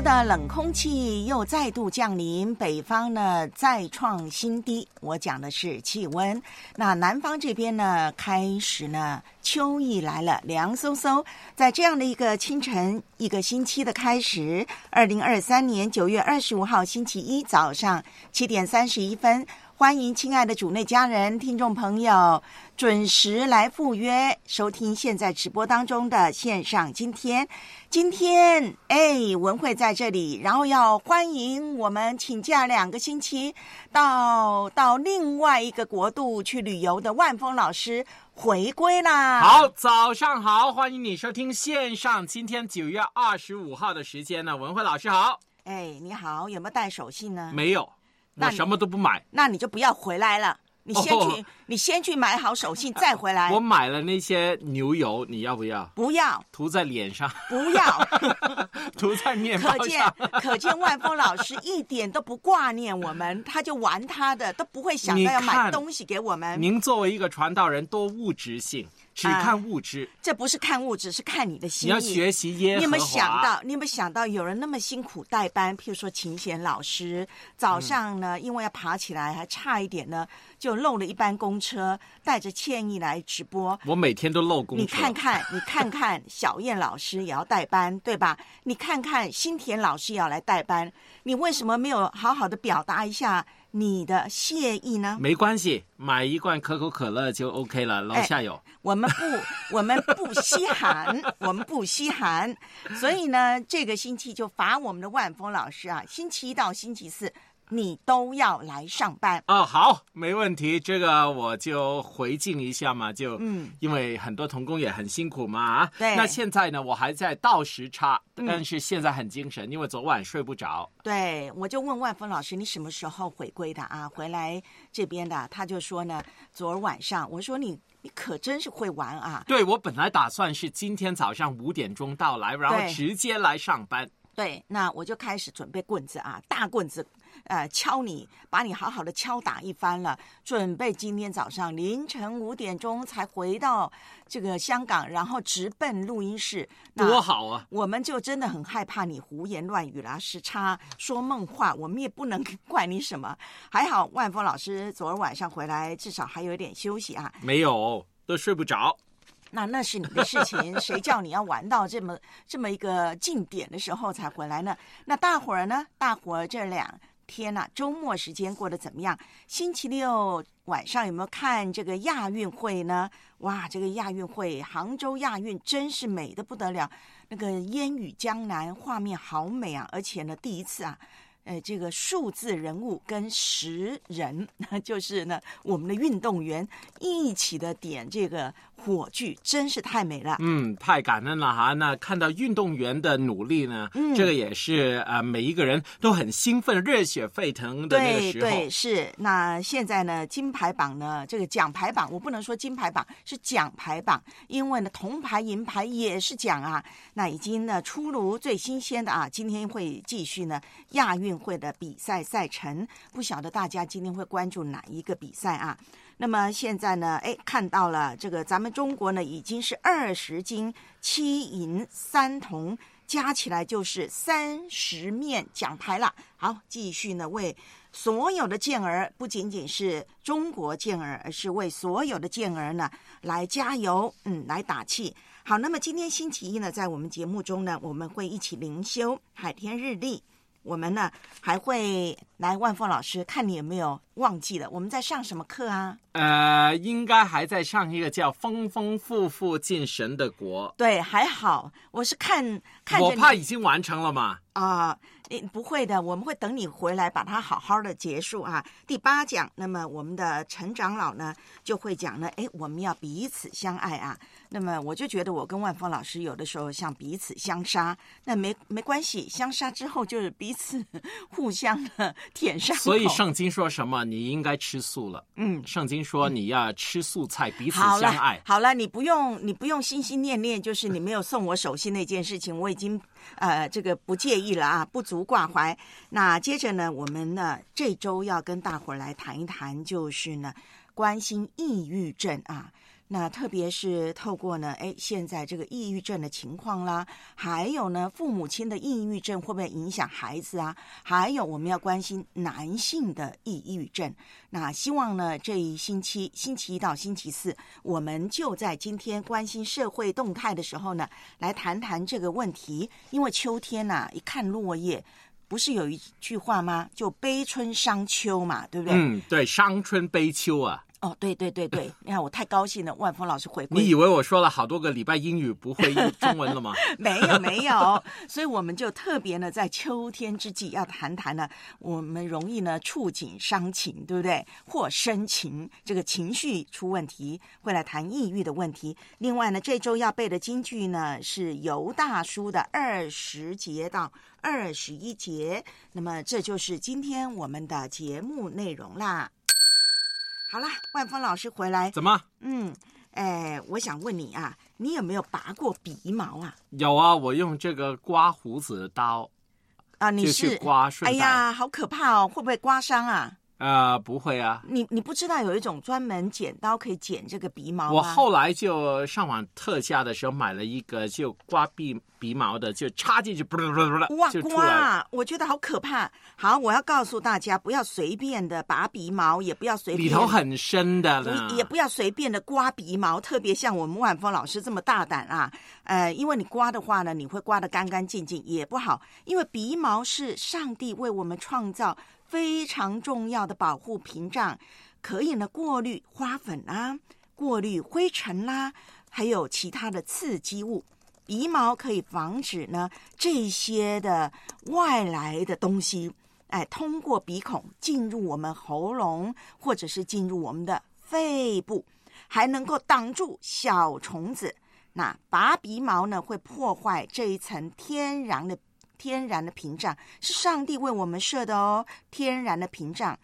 的冷空气又再度降临，北方呢再创新低。我讲的是气温，那南方这边呢开始呢秋意来了，凉飕飕。在这样的一个清晨，一个星期的开始，二零二三年九月二十五号星期一早上七点三十一分。欢迎亲爱的主内家人、听众朋友准时来赴约收听现在直播当中的线上今天。今天，哎，文慧在这里，然后要欢迎我们请假两个星期到到另外一个国度去旅游的万峰老师回归啦。好，早上好，欢迎你收听线上今天九月二十五号的时间呢。文慧老师好，哎，你好，有没有带手信呢？没有，我什么都不买，那你就不要回来了，你先去，哦你先去买好手信再回来。我买了那些牛油，你要不要？不要，涂在脸上，不要。涂在面包可见。，可见万峰老师一点都不挂念我们，他就玩他的，都不会想到要买东西给我们。您作为一个传道人，多物质性，只啊看物质。这不是看物质，是看你的心意。你要学习耶。你有没有想到？你有没有想到有人那么辛苦代班？譬如说琴弦老师，早上呢，因为要爬起来，还差一点呢，就漏了一班公车，带着歉意来直播。我每天都漏公车。你看看，你看看，小燕老师也要代班，对吧？你看看，新田老师也要来代班，你为什么没有好好的表达一下你的谢意呢？没关系，买一罐可口可乐就 OK 了，楼下有。我们不，我们不稀罕，我们不稀罕，所以呢，这个星期就罚我们的万峰老师啊，星期一到星期四你都要来上班。哦，好，没问题，这个我就回敬一下嘛，就嗯，因为很多童工也很辛苦嘛啊。对那现在呢，我还在倒时差，嗯但是现在很精神，因为昨晚睡不着。对，我就问万峰老师，你什么时候回归的啊？回来这边的，他就说呢，昨儿晚上。我说你你可真是会玩啊！对我本来打算是今天早上五点钟到来，然后直接来上班。对，那我就开始准备棍子啊，大棍子，呃，敲你，把你好好的敲打一番了。准备今天早上凌晨五点钟才回到这个香港，然后直奔录音室。那多好啊！我们就真的很害怕你胡言乱语啦、时差、说梦话，我们也不能 怪你什么。还好万峰老师昨儿晚上回来，至少还有一点休息啊。没有，都睡不着。那那是你的事情，谁叫你要玩到这么这么一个近点的时候才回来呢？那大伙儿呢？大伙儿这两天呐、周末时间过得怎么样？星期六晚上有没有看这个亚运会呢？哇，这个亚运会，杭州亚运真是美的不得了，那个烟雨江南，画面好美啊！而且呢，第一次啊。呃，这个数字人物跟实人，就是呢，我们的运动员一起的点这个火炬，真是太美了。嗯，太感恩了哈！那看到运动员的努力呢，嗯这个也是呃每一个人都很兴奋、热血沸腾的那个时候。对对是，那现在呢，金牌榜呢，这个奖牌榜，我不能说金牌榜是奖牌榜，因为呢，铜牌、银牌也是奖啊。那已经呢出炉最新鲜的啊，今天会继续呢亚运会的比赛赛程，不晓得大家今天会关注哪一个比赛啊？那么现在呢，哎，看到了这个咱们中国呢已经是二十金七银三铜。加起来就是三十面奖牌了。好，继续呢为所有的健儿，不仅仅是中国健儿，而是为所有的健儿呢来加油，嗯，来打气。好，那么今天星期一呢，在我们节目中呢，我们会一起灵修海天日历。我们呢还会来万峰老师，看你有没有忘记了我们在上什么课啊？呃，应该还在上一个叫“丰丰富富进神的国对，还好，我是看”，看着我怕已经完成了嘛。啊，诶不会的，我们会等你回来把它好好的结束啊。第八讲，那么我们的陈长老呢就会讲呢，诶，我们要彼此相爱啊。那么我就觉得我跟万峰老师有的时候像彼此相杀，那没没关系，相杀之后就是彼此 互相的舔伤。所以圣经说什么？你应该吃素了。嗯。圣经说你要吃素菜，彼此相爱，。好了，你不用，你不用心心念念，就是你没有送我手信那件事情，我已经呃这个不介意了啊，不足挂怀。那接着呢，我们呢这周要跟大伙儿来谈一谈，就是呢关心抑郁症啊。那特别是透过呢，哎，现在这个抑郁症的情况啦，还有呢，父母亲的抑郁症会不会影响孩子啊？还有我们要关心男性的抑郁症。那希望呢，这一星期星期一到星期四，我们就在今天关心社会动态的时候呢，来谈谈这个问题。因为秋天呐、一看落叶，不是有一句话吗？就悲春伤秋嘛，对不对？嗯，对，伤春悲秋啊！哦，对对对对，你看我太高兴了，万峰老师回归你以为我说了好多个礼拜英语不会用 中文了吗？没有没有，所以我们就特别呢，在秋天之际要谈谈呢，我们容易呢触景伤情，对不对？或生情，这个情绪出问题，会来谈抑郁的问题。另外呢，这周要背的京剧呢是尤大叔的二十节到二十一节，那么这就是今天我们的节目内容啦。好啦，万峰老师回来，怎么？嗯，哎，我想问你啊，你有没有拔过鼻毛啊？有啊，我用这个刮胡子的刀，啊，你是去刮顺带。哎呀，好可怕哦！会不会刮伤啊？呃，不会啊。你你不知道有一种专门剪刀可以剪这个鼻毛吗？我后来就上网特价的时候买了一个，就刮鼻鼻毛的，就插进去，哇。刮，我觉得好可怕。好，我要告诉大家，不要随便的拔鼻毛，也不要随便里头很深的。也不要随便的刮鼻毛，特别像我们万峰老师这么大胆啊，呃，因为你刮的话呢，你会刮得干干净净，也不好，因为鼻毛是上帝为我们创造非常重要的保护屏障，可以呢过滤花粉啦、过滤灰尘啦，还有其他的刺激物。鼻毛可以防止呢这些的外来的东西，哎，通过鼻孔进入我们喉咙，或者是进入我们的肺部，还能够挡住小虫子。那拔鼻毛呢，会破坏这一层天然的天然的屏障，是上帝为我们设的哦，天然的屏障。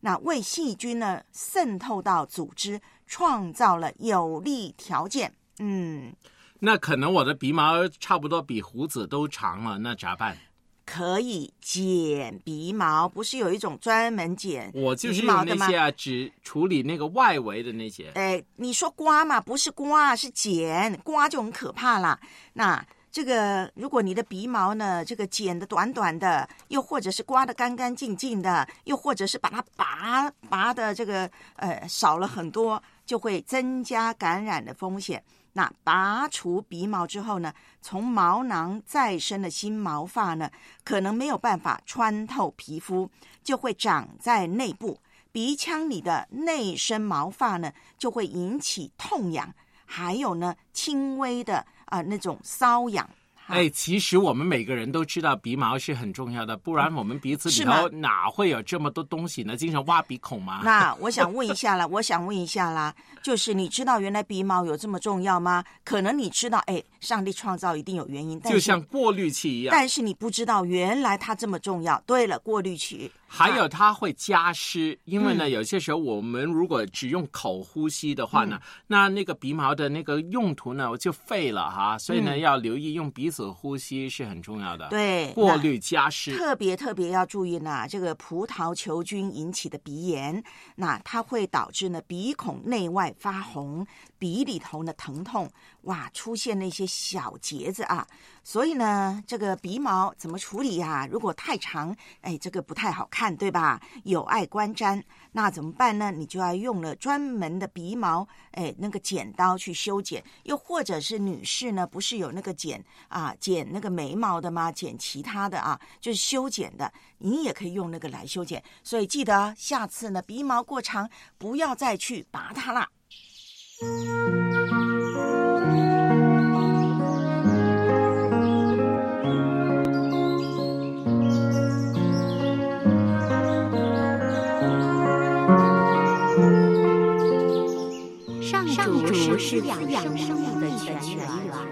那为细菌呢渗透到组织，创造了有利条件。嗯，那可能我的鼻毛差不多比胡子都长了，那咋办？可以剪鼻毛，不是有一种专门剪我就是那些？啊，只处理那个外围的那些。哎，你说刮嘛，不是刮，是剪，刮就很可怕啦。那这个，如果你的鼻毛呢，这个剪的短短的，又或者是刮的干干净净的，又或者是把它拔拔的这个呃少了很多，就会增加感染的风险。那拔除鼻毛之后呢，从毛囊再生的新毛发呢，可能没有办法穿透皮肤，就会长在内部。鼻腔里的内生毛发呢，就会引起痛痒，还有呢轻微的啊、那种瘙痒。哈哎，其实我们每个人都知道鼻毛是很重要的，不然我们鼻子里头哪会有这么多东西呢？经常挖鼻孔吗。那我想问一下啦，我想问一下啦，就是你知道原来鼻毛有这么重要吗？可能你知道，哎，上帝创造一定有原因，但就像过滤器一样，但是你不知道原来它这么重要。对了，过滤器还有它会加湿，因为呢，嗯有些时候我们如果只用口呼吸的话呢，嗯那那个鼻毛的那个用途呢就废了哈，所以呢，嗯要留意用鼻子呼吸是很重要的。，对过那滤加湿。特别特别要注意呢，这个葡萄球菌引起的鼻炎，那它会导致呢鼻孔内外发红，鼻里头呢疼痛，哇，出现那些小结子啊。所以呢，这个鼻毛怎么处理呀、如果太长，哎，这个不太好看，对吧？有碍观瞻，那怎么办呢？你就要用了专门的鼻毛，哎，那个剪刀去修剪，又或者是女士呢，不是有那个剪啊，剪那个眉毛的吗？剪其他的啊，就是修剪的，你也可以用那个来修剪。所以记得下次呢，鼻毛过长，不要再去拔它啦。上主是养养生命的泉源。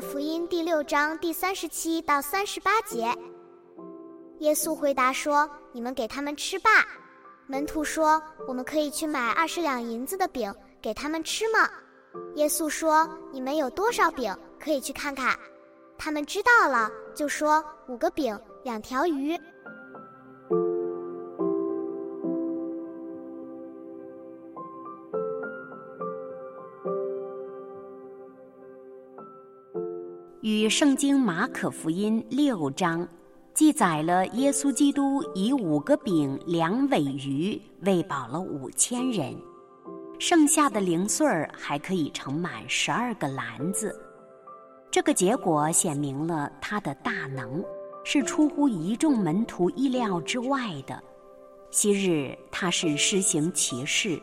福音第六章第三十七到三十八节，耶稣回答说：“你们给他们吃吧。”门徒说：“我们可以去买二十两银子的饼给他们吃吗？”耶稣说：“你们有多少饼？可以去看看。”他们知道了，就说：“五个饼，两条鱼。”圣经马可福音六章记载了耶稣基督以五个饼两尾鱼喂饱了五千人，剩下的零碎儿还可以盛满十二个篮子。这个结果显明了他的大能，是出乎一众门徒意料之外的。昔日他是施行奇事，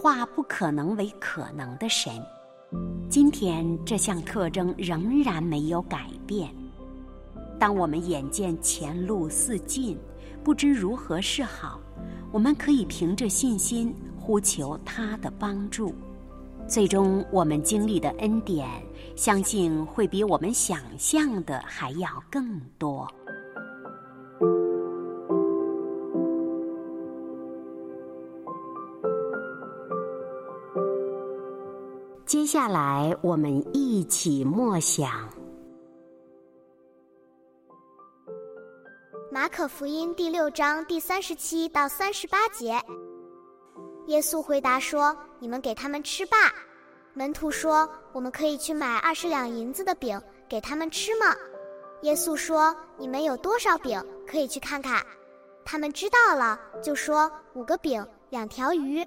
化不可能为可能的神。今天这项特征仍然没有改变。当我们眼见前路似尽，不知如何是好，我们可以凭着信心呼求他的帮助。最终，我们经历的恩典，相信会比我们想象的还要更多。下来，我们一起默想马可福音第六章第三十七到三十八节，耶稣回答说：“你们给他们吃吧。”门徒说：“我们可以去买二十两银子的饼给他们吃吗？”耶稣说：“你们有多少饼？可以去看看。”他们知道了，就说：“五个饼，两条鱼。”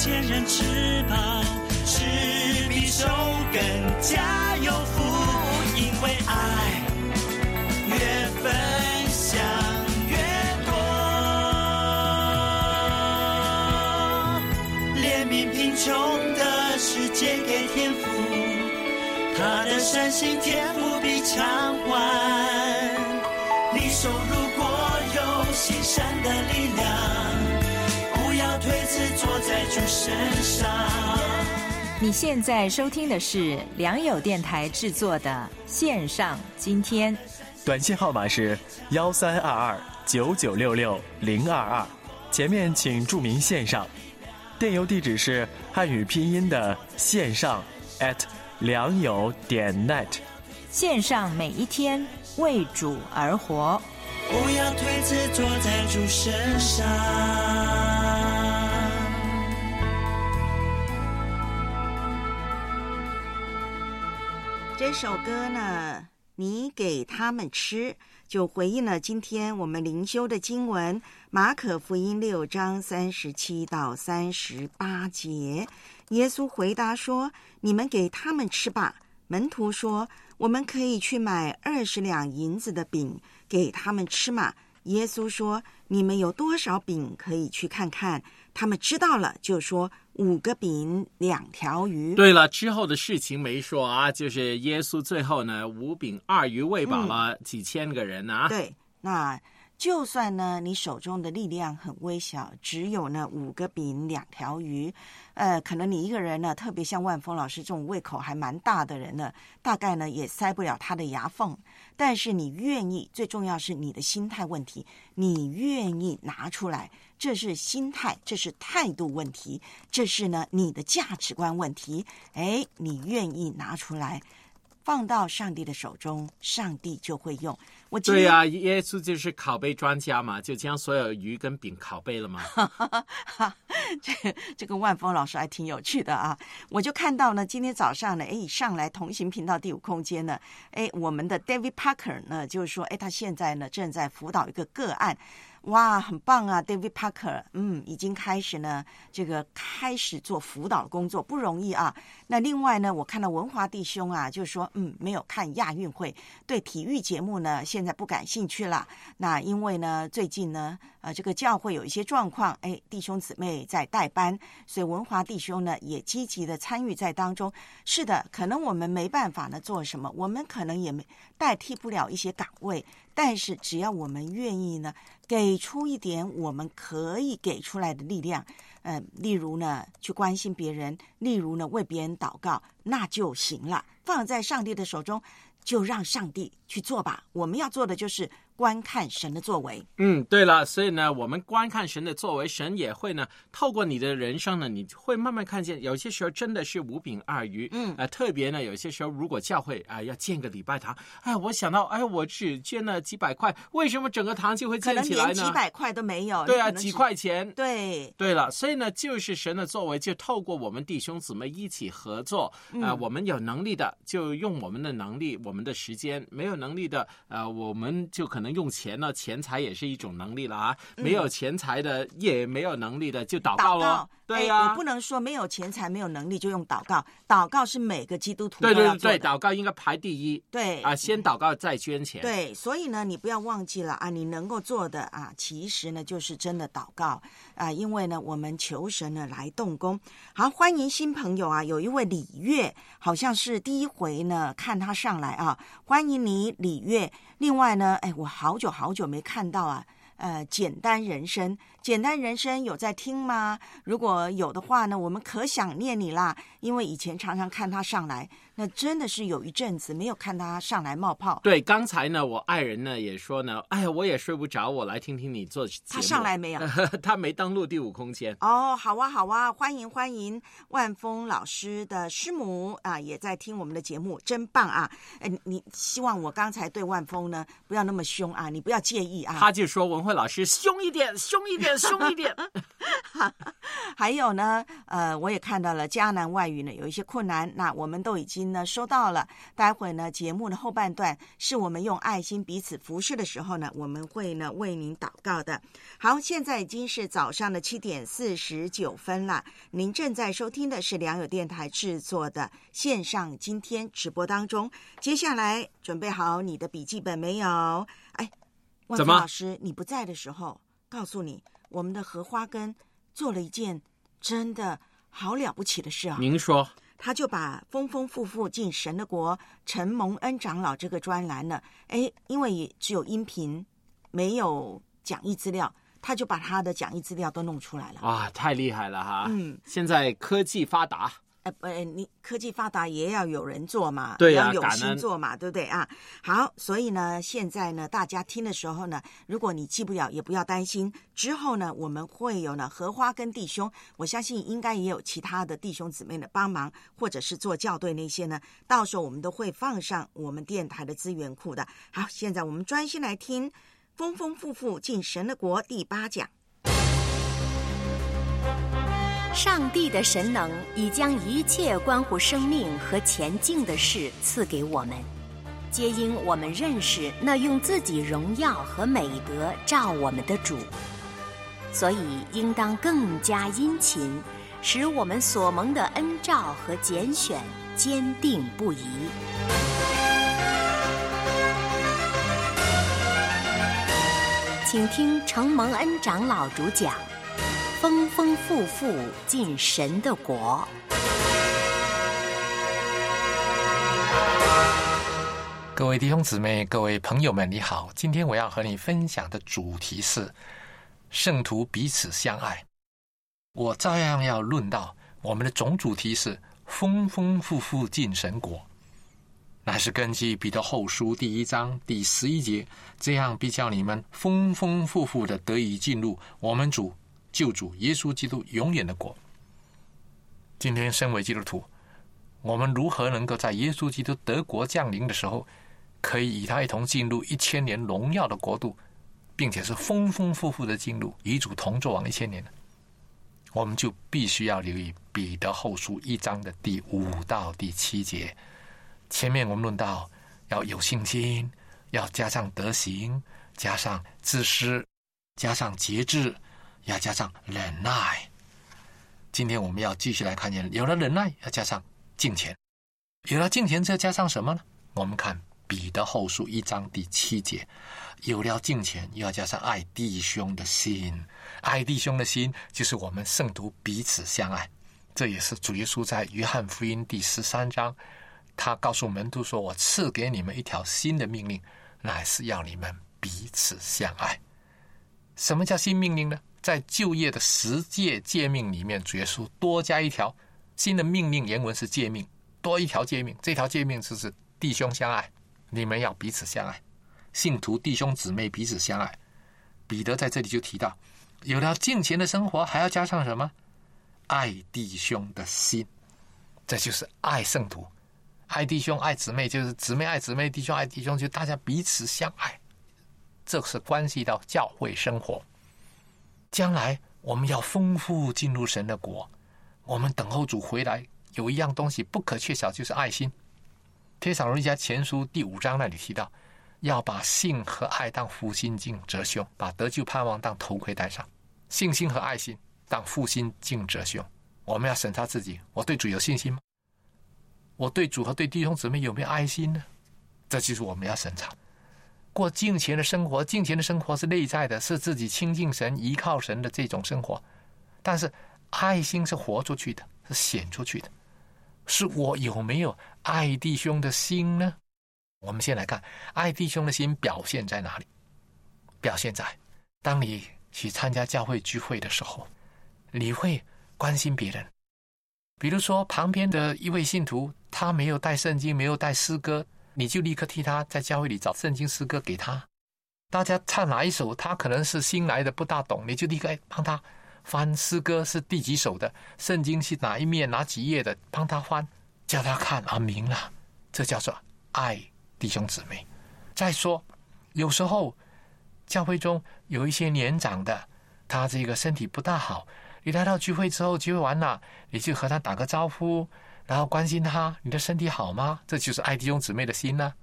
让无钱人吃饱，吃比手更加有福，因为爱越分享越多，怜悯贫穷的世界给天赋，他的善行天赋必偿还。身上。你现在收听的是良友电台制作的线上今天。短信号码是幺三二二九九六六零二二，前面请注明线上。电邮地址是汉语拼音的线上 at 良友点 net。线上每一天为主而活。不要推辞，坐在主身上。这首歌呢，你给他们吃，就回应了今天我们灵修的经文《马可福音》六章三十七到三十八节。耶稣回答说：“你们给他们吃吧。”门徒说：“我们可以去买二十两银子的饼给他们吃嘛。”耶稣说：“你们有多少饼，可以去看看。”他们知道了，就说：“五个饼，两条鱼。”对了，之后的事情没说啊，就是耶稣最后呢，五饼二鱼喂饱了几千个人啊。对，那就算呢，你手中的力量很微小，只有呢五个饼两条鱼，呃，可能你一个人呢，特别像万峰老师这种胃口还蛮大的人呢，大概呢也塞不了他的牙缝。但是你愿意，最重要是你的心态问题，你愿意拿出来，这是心态，这是态度问题，这是呢你的价值观问题。哎，你愿意拿出来，放到上帝的手中，上帝就会用。我对呀、耶稣就是拷贝专家嘛，就将所有鱼跟饼拷贝了嘛。这这个万峰老师还挺有趣的啊！我就看到呢，今天早上呢，哎，上来同行频道第五空间呢，哎，我们的 David Parker 呢，就是说，哎，他现在呢正在辅导一个个案。哇，很棒啊，David Parker，嗯，已经开始呢，这个开始做辅导工作，不容易啊。那另外呢，我看到文华弟兄啊，就说，嗯，没有看亚运会，对体育节目呢，现在不感兴趣了。那因为呢，最近呢，呃，这个教会有一些状况，哎，弟兄姊妹在代班，所以文华弟兄呢也积极的参与在当中。是的，可能我们没办法呢做什么，我们可能也没代替不了一些岗位，但是只要我们愿意呢，给出一点我们可以给出来的力量，嗯，例如呢去关心别人，例如呢为别人祷告，那就行了。放在上帝的手中，就让上帝去做吧。我们要做的就是观看神的作为。嗯，对了，所以呢，我们观看神的作为，神也会呢，透过你的人生呢，你会慢慢看见，有些时候真的是五饼二鱼，嗯呃，特别呢，有些时候如果教会啊、要建个礼拜堂，哎，我想到，哎，我只捐了几百块，为什么整个堂就会建起来呢？连几百块都没有。对啊，几块钱，对，对了，所以呢，就是神的作为，就透过我们弟兄姊妹一起合作，啊、嗯我们有能力的就用我们的能力、我们的时间；没有能力的，呃，我们就可能用钱呢，钱财也是一种能力了啊。没有钱财的，也没有能力的，就祷告喽。对呀、不能说没有钱财、没有能力就用祷告，祷告是每个基督徒对对对。祷告应该排第一对啊，先祷告再捐钱。对，所以呢，你不要忘记了啊，你能够做的啊，其实呢就是真的祷告啊，因为呢，我们求神呢来动工。好，欢迎新朋友啊，有一位李月，好像是第一回呢看他上来啊，欢迎你李月。另外呢，哎，我好久好久没看到啊。呃，简单人生，简单人生有在听吗？如果有的话呢，我们可想念你啦。因为以前常常看他上来，那真的是有一阵子没有看他上来冒泡。对，刚才呢，我爱人呢也说呢，哎呀，我也睡不着，我来听听你做节目。他上来没有？他没登录第五空间。哦，好啊，好啊，欢迎欢迎，万峰老师的师母啊，也在听我们的节目，真棒啊！哎，你希望我刚才对万峰呢不要那么凶啊，你不要介意啊。他就说文慧慧老师凶一点，凶一点，凶一点。还有呢，呃，我也看到了迦南外语呢有一些困难，那我们都已经呢收到了。待会呢节目的后半段是我们用爱心彼此服侍的时候呢，我们会呢为您祷告的。好，现在已经是早上的七点四十九分了，您正在收听的是良友电台制作的线上今天直播当中。接下来准备好你的笔记本没有？哎，万峰老师，你不在的时候，告诉你，我们的荷花根做了一件真的好了不起的事啊！您说，他就把“丰丰富富进神的国”陈蒙恩长老这个专栏呢，哎，因为也只有音频，没有讲义资料，他就把他的讲义资料都弄出来了。啊，太厉害了哈！嗯，现在科技发达，哎，不，哎你科技发达也要有人做嘛，要有心做嘛，对不对啊？好，所以呢，现在呢，大家听的时候呢，如果你记不了，也不要担心。之后呢，我们会有呢荷花跟弟兄，我相信应该也有其他的弟兄姊妹的帮忙，或者是做校对那些呢，到时候我们都会放上我们电台的资源库的。好，现在我们专心来听《丰丰富富进神的国》第八讲。上帝的神能已将一切关乎生命和前进的事赐给我们，皆因我们认识那用自己荣耀和美德照我们的主，所以应当更加殷勤，使我们所蒙的恩照和拣选坚定不移。请听承蒙恩长老主讲。丰丰富富进神的国。各位弟兄姊妹、各位朋友们，你好！今天我要和你分享的主题是圣徒彼此相爱。我照样要论到我们的总主题是丰丰富富进神国，那是根据彼得后书第一章第十一节，这样必叫你们丰丰富富的得以进入我们主。救主耶稣基督永远的国。今天，身为基督徒，我们如何能够在耶稣基督德国降临的时候，可以与他一同进入一千年荣耀的国度，并且是丰丰富富的进入与主同作王一千年呢？我们就必须要留意彼得后书一章的第五到第七节。前面我们论到要有信心，要加上德行，加上自私，加上节制。要加上忍耐。今天我们要继续来看见，有了忍耐，要加上敬虔；有了敬虔，再加上什么呢？我们看彼得后书一章第七节，有了敬虔，又要加上爱弟兄的心。爱弟兄的心，就是我们圣徒彼此相爱。这也是主耶稣在约翰福音第十三章，他告诉门徒说：“我赐给你们一条新的命令，乃是要你们彼此相爱。”什么叫新命令呢？在就业的十诫诫命里面，主耶稣多加一条新的命令，原文是诫命，多一条诫命。这条诫命就是弟兄相爱，你们要彼此相爱，信徒弟兄姊妹彼此相爱。彼得在这里就提到，有了敬虔的生活，还要加上什么？爱弟兄的心，这就是爱圣徒，爱弟兄爱姊妹，就是姊妹爱姊妹，弟兄爱弟兄，就大家彼此相爱。这是关系到教会生活。将来我们要丰富进入神的国，我们等候主回来，有一样东西不可缺少，就是爱心。帖撒罗尼迦前书第五章那里提到，要把信和爱当负心镜折胸，把得救盼望当头盔戴上，信心和爱心当负心镜折胸。我们要审查自己：我对主有信心吗？我对主和对弟兄姊妹有没有爱心呢？这就是我们要审查。过敬虔的生活，敬虔的生活是内在的，是自己亲近神、依靠神的这种生活。但是爱心是活出去的，是显出去的。是我有没有爱弟兄的心呢？我们先来看爱弟兄的心表现在哪里？表现在当你去参加教会聚会的时候，你会关心别人。比如说，旁边的一位信徒，他没有带圣经，没有带诗歌。你就立刻替他在教会里找圣经诗歌给他，大家唱哪一首，他可能是新来的不大懂，你就立刻帮他翻诗歌是第几首的，圣经是哪一面哪几页的，帮他翻，叫他看啊明了，这叫做爱弟兄姊妹。再说，有时候教会中有一些年长的，他这个身体不大好，你来到聚会之后，聚会完了，你就和他打个招呼，然后关心他，你的身体好吗？这就是爱弟兄姊妹的心呢。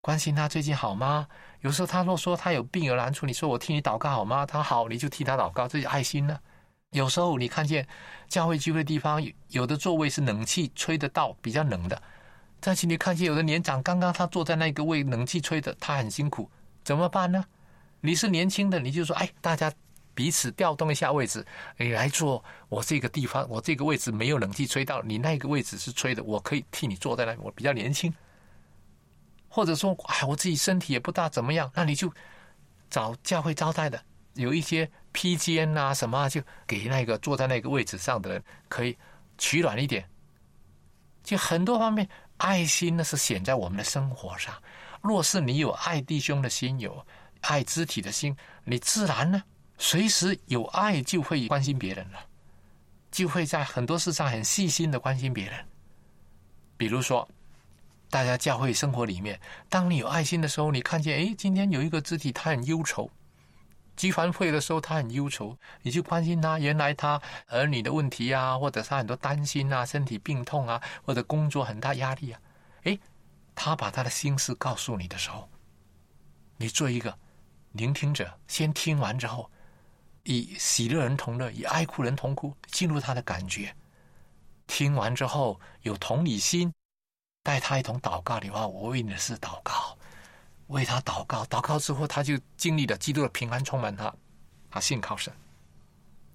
关心他最近好吗？有时候他若说他有病有难处，你说我替你祷告好吗？他好，你就替他祷告，这是爱心呢。有时候你看见教会聚会地方有的座位是冷气吹得到，比较冷的，但是你看见有的年长，刚刚他坐在那个位，冷气吹的，他很辛苦，怎么办呢？你是年轻的，你就说，哎，大家彼此调动一下位置，你来坐我这个地方，我这个位置没有冷气吹到，你那个位置是吹的，我可以替你坐在那里，我比较年轻。或者说，哎，我自己身体也不大怎么样，那你就找教会招待的，有一些披肩啊什么，就给那个坐在那个位置上的人可以取暖一点。就很多方面，爱心呢是显在我们的生活上。若是你有爱弟兄的心，有爱肢体的心，你自然呢，随时有爱就会关心别人了，就会在很多事上很细心的关心别人。比如说。大家教会生活里面，当你有爱心的时候，你看见哎，今天有一个肢体他很忧愁，集团会的时候他很忧愁，你去关心他。原来他儿女的问题啊，或者他很多担心啊，身体病痛啊，或者工作很大压力啊，哎，他把他的心事告诉你的时候，你做一个聆听者，先听完之后，以喜乐人同乐，以爱哭人同哭，进入他的感觉。听完之后有同理心。带他一同祷告的话，我为你的事祷告，为他祷告。祷告之后，他就经历了基督的平安充满他，他信靠神，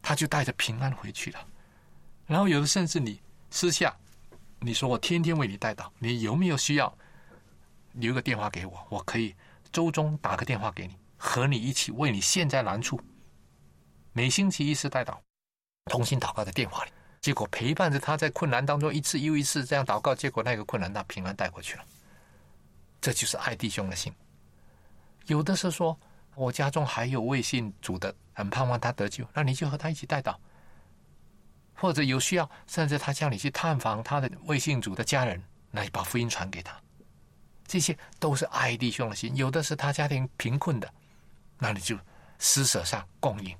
他就带着平安回去了。然后有的甚至你私下，你说我天天为你带祷，你有没有需要留个电话给我？我可以周中打个电话给你，和你一起为你现在难处。每星期一次带祷，同心祷告的电话里。结果陪伴着他在困难当中一次又一次这样祷告，结果那个困难他平安带过去了。这就是爱弟兄的心。有的是说，我家中还有未信主的，很盼望他得救，那你就和他一起带祷。或者有需要，甚至他叫你去探访他的未信主的家人，那你把福音传给他。这些都是爱弟兄的心。有的是他家庭贫困的，那你就施舍上供应，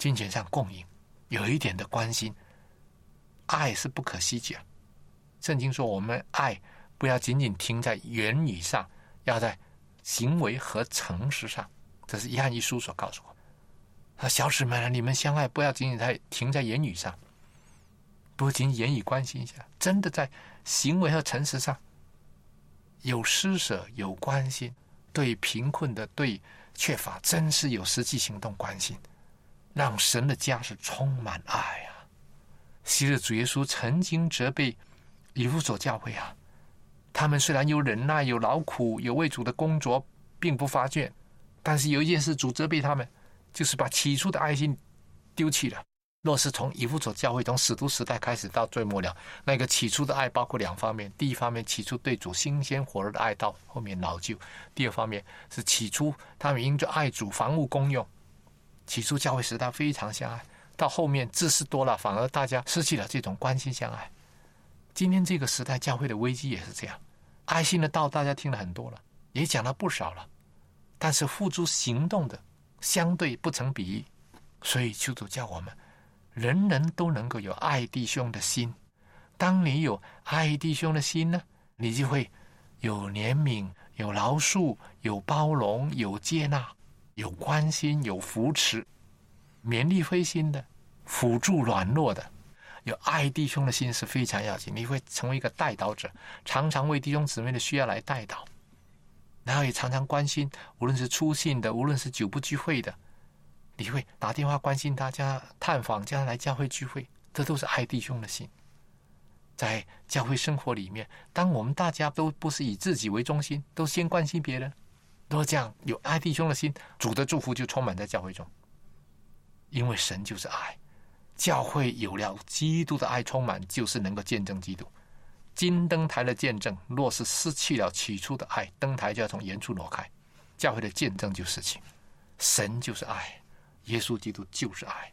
金钱上供应，有一点的关心。爱是不可稀缺。圣经说，我们爱不要仅仅停在言语上，要在行为和诚实上。这是约翰一书所告诉我。啊，小使们，你们相爱不要仅仅在停在言语上，不仅言语关心一下，真的在行为和诚实上有施舍、有关心，对贫困的、对缺乏，真是有实际行动关心，让神的家是充满爱啊！昔日主耶稣曾经责备以弗所教会啊，他们虽然有忍耐、有劳苦、有为主的工作，并不发倦，但是有一件事主责备他们，就是把起初的爱心丢弃了。若是从以弗所教会从使徒时代开始到最末了，那个起初的爱包括两方面：第一方面，起初对主新鲜火热的爱到后面老旧；第二方面是起初他们因着爱主、房屋公用，起初教会时代非常相爱。到后面自私多了，反而大家失去了这种关心相爱。今天这个时代教会的危机也是这样，爱心的道大家听了很多了，也讲了不少了，但是付诸行动的相对不成比例。所以求主叫我们，人人都能够有爱弟兄的心。当你有爱弟兄的心呢，你就会有怜悯、有饶恕、有包容、有接纳、有关心、有扶持。勉励灰心的，辅助软弱的，有爱弟兄的心是非常要紧。你会成为一个带导者，常常为弟兄姊妹的需要来带导，然后也常常关心，无论是出信的，无论是久不聚会的，你会打电话关心大家，探访，叫他来教会聚会，这都是爱弟兄的心。在教会生活里面，当我们大家都不是以自己为中心，都先关心别人，都这样有爱弟兄的心，主的祝福就充满在教会中。因为神就是爱，教会有了基督的爱充满，就是能够见证基督。金灯台的见证，若是失去了起初的爱，灯台就要从原处挪开，教会的见证就失去。神就是爱，耶稣基督就是爱。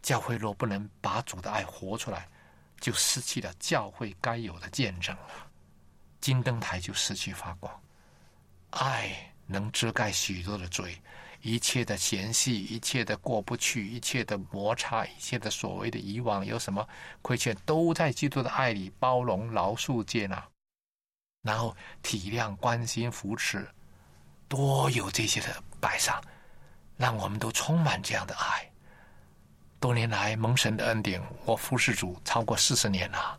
教会若不能把主的爱活出来，就失去了教会该有的见证了。金灯台就失去发光，爱能遮盖许多的罪，一切的嫌隙，一切的过不去，一切的摩擦，一切的所谓的以往有什么亏欠，都在基督的爱里包容、饶恕、接纳，然后体谅、关心、扶持，多有这些的摆上，让我们都充满这样的爱。多年来蒙神的恩典，我服侍主超过四十年了。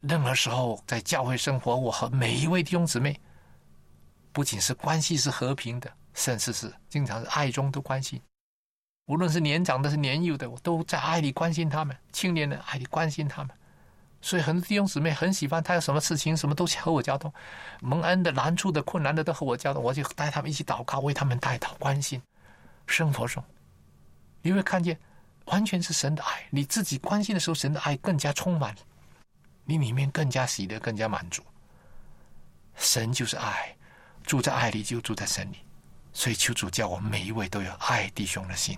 任何时候在教会生活，我和每一位弟兄姊妹，不仅是关系是和平的，甚至是经常是爱中都关心。无论是年长的，是年幼的，我都在爱里关心他们；青年的爱里关心他们。所以很多弟兄姊妹很喜欢，他有什么事情，什么都和我交通。蒙恩的、难处的、困难的，都和我交通，我就带他们一起祷告，为他们带祷关心。生活中，你会看见。完全是神的爱，你自己关心的时候，神的爱更加充满，你里面更加喜乐，更加满足。神就是爱，住在爱里就住在神里，所以求主叫我们每一位都有爱弟兄的心，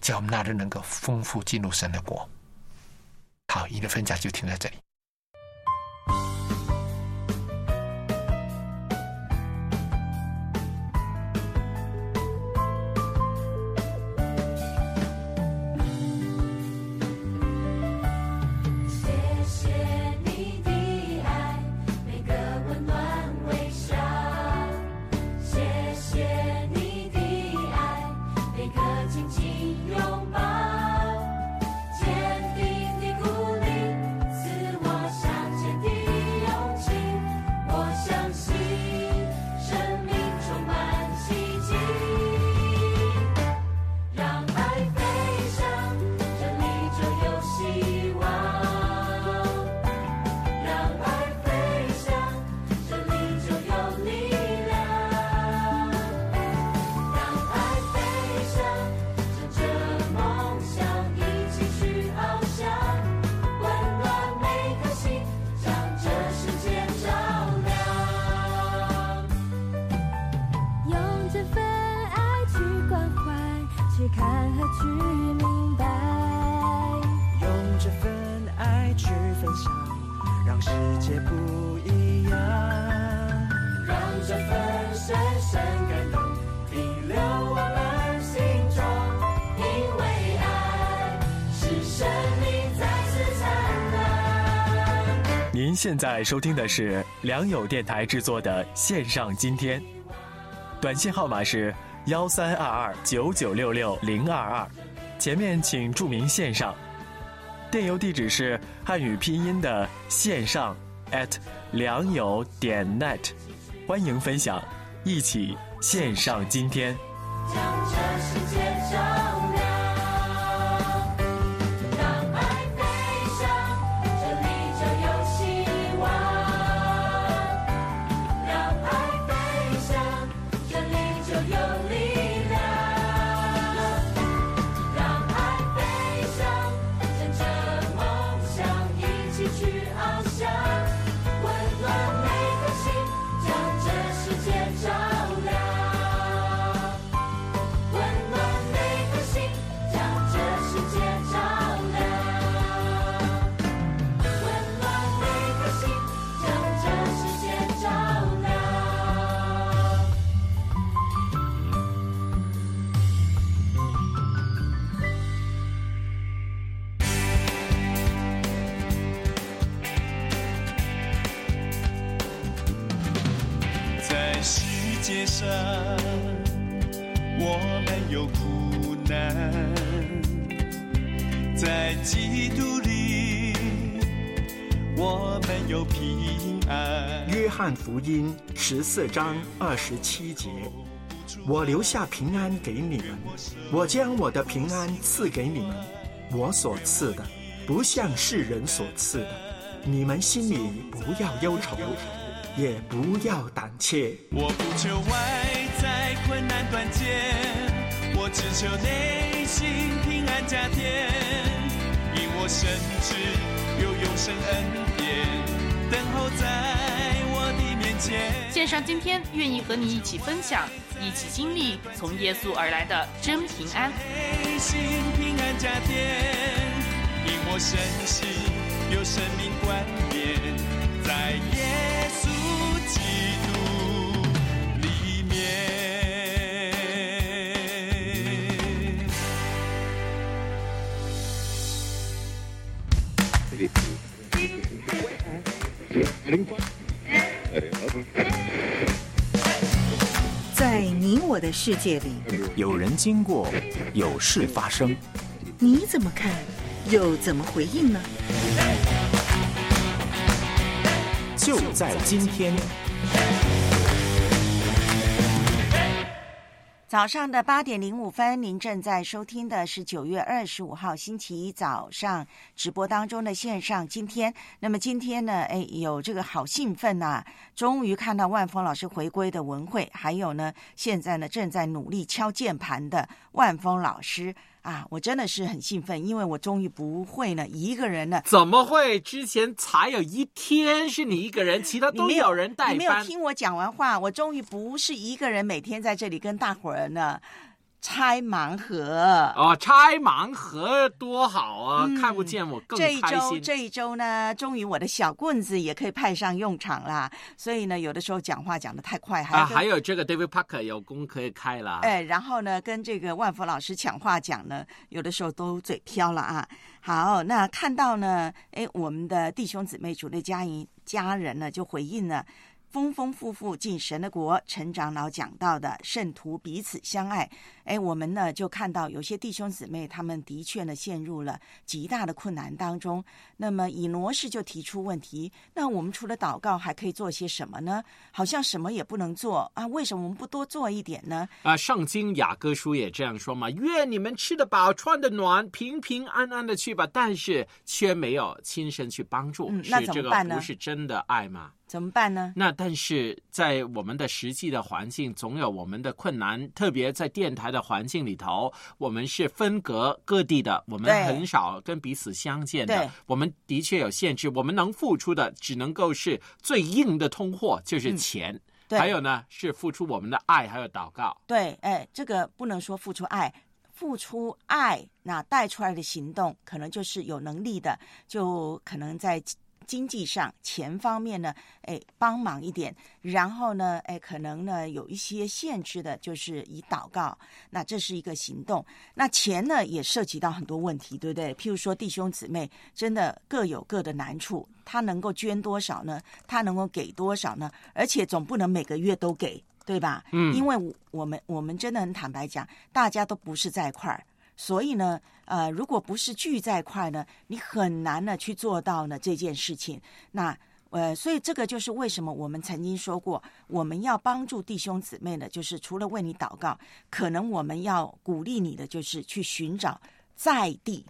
叫我们那日能够丰富进入神的国。好，你的分享就停在这里。现在收听的是良友电台制作的线上今天，短信号码是幺三二二九九六六零二二，前面请注明线上。电邮地址是汉语拼音的线上 at 良友点 net，欢迎分享，一起线上今天。将这世界照亮。我们有苦难，在基督里，我们有平安。约翰福音十四章二十七节：我留下平安给你们，我将我的平安赐给你们，我所赐的，不像世人所赐的。你们心里不要忧愁，也不要胆怯。我不求外在困难断绝，我只求内心平安加添。因我深知有永生恩典等候在我的面前。献上今天愿意和你一起分享，一起经历从耶稣而来的真平安。内心平安加添，因我深信有生命冠冕在在你我的世界里，有人经过，有事发生。你怎么看，又怎么回应呢？就在今天。早上的八点零五分，您正在收听的是九月二十五号星期一早上直播当中的线上今天。那么今天呢，哎，有这个好兴奋呐、终于看到万峰老师回归的文慧，还有呢，现在呢正在努力敲键盘的万峰老师啊，我真的是很兴奋，因为我终于不会呢一个人呢。怎么会？之前才有一天是你一个人，其他都有人代你没有。听我讲完话，我终于不是一个人每天在这里跟大伙儿呢拆盲盒。哦，拆盲盒多好啊！嗯看不见我更这一。周这一周呢，终于我的小棍子也可以派上用场啦。所以呢，有的时候讲话讲的太快，还啊，还有这个 David Parker 有功可以开了。哎，然后呢，跟这个万福老师抢话讲呢，有的时候都嘴飘了啊。好，那看到呢，哎，我们的弟兄姊妹主内家人家人呢，就回应了。丰丰富富进神的国，陈长老讲到的圣徒彼此相爱，哎，我们呢就看到有些弟兄姊妹他们的确呢陷入了极大的困难当中。那么以挪士就提出问题，那我们除了祷告还可以做些什么呢？好像什么也不能做啊，为什么我们不多做一点呢？啊，圣经雅各书也这样说嘛：愿你们吃得饱，穿得暖，平平安安的去吧。但是却没有亲身去帮助，嗯那是这个怎么办呢不是真的爱吗？怎么办呢？那但是在我们的实际的环境，总有我们的困难，特别在电台的环境里头，我们是分隔各地的，我们很少跟彼此相见的，我们的确有限制，我们能付出的只能够是最硬的通货，就是嗯钱。对还有呢，是付出我们的爱，还有祷告。对，哎，这个不能说付出爱，付出爱，那带出来的行动，可能就是有能力的，就可能在经济上、钱方面呢，哎，帮忙一点。然后呢，哎，可能呢有一些限制的，就是以祷告，那这是一个行动。那钱呢，也涉及到很多问题，对不对？譬如说，弟兄姊妹真的各有各的难处，他能够捐多少呢？他能够给多少呢？而且总不能每个月都给。对吧？嗯因为我我们我们真的很坦白讲，大家都不是在一块儿，所以呢，呃，如果不是聚在一块呢，你很难呢去做到呢这件事情。那呃，所以这个就是为什么我们曾经说过，我们要帮助弟兄姊妹呢，就是除了为你祷告，可能我们要鼓励你的就是去寻找在地。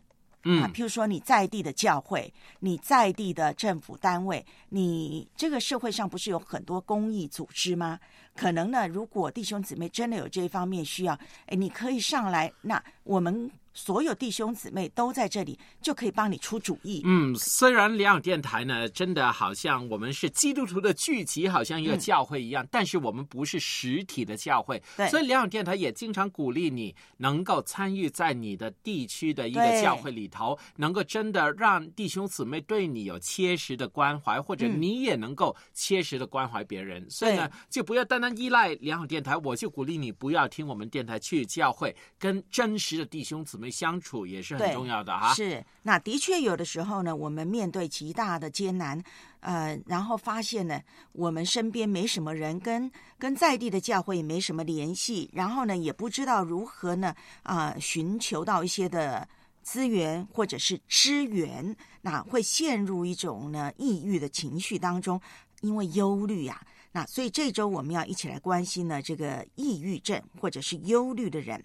啊，譬如说你在地的教会，你在地的政府单位，你这个社会上不是有很多公益组织吗？可能呢，如果弟兄姊妹真的有这一方面需要，哎，你可以上来，那我们所有弟兄姊妹都在这里，就可以帮你出主意。嗯，虽然两电台呢，真的好像我们是基督徒的聚集，好像一个嗯。教会一样，但是我们不是实体的教会，对。所以两电台也经常鼓励你能够参与在你的地区的一个教会里头，能够真的让弟兄姊妹对你有切实的关怀，或者嗯。你也能够切实的关怀别人。所以呢，就不要单单依赖两好电台，我就鼓励你不要听我们电台，去教会跟真实的弟兄姊妹相处也是很重要的哈。是，那的确有的时候呢，我们面对极大的艰难，呃，然后发现呢，我们身边没什么人跟跟在地的教会也没什么联系，然后呢，也不知道如何呢啊、寻求到一些的资源或者是支援，那会陷入一种呢抑郁的情绪当中，因为忧虑啊。那所以这周我们要一起来关心呢这个抑郁症或者是忧虑的人。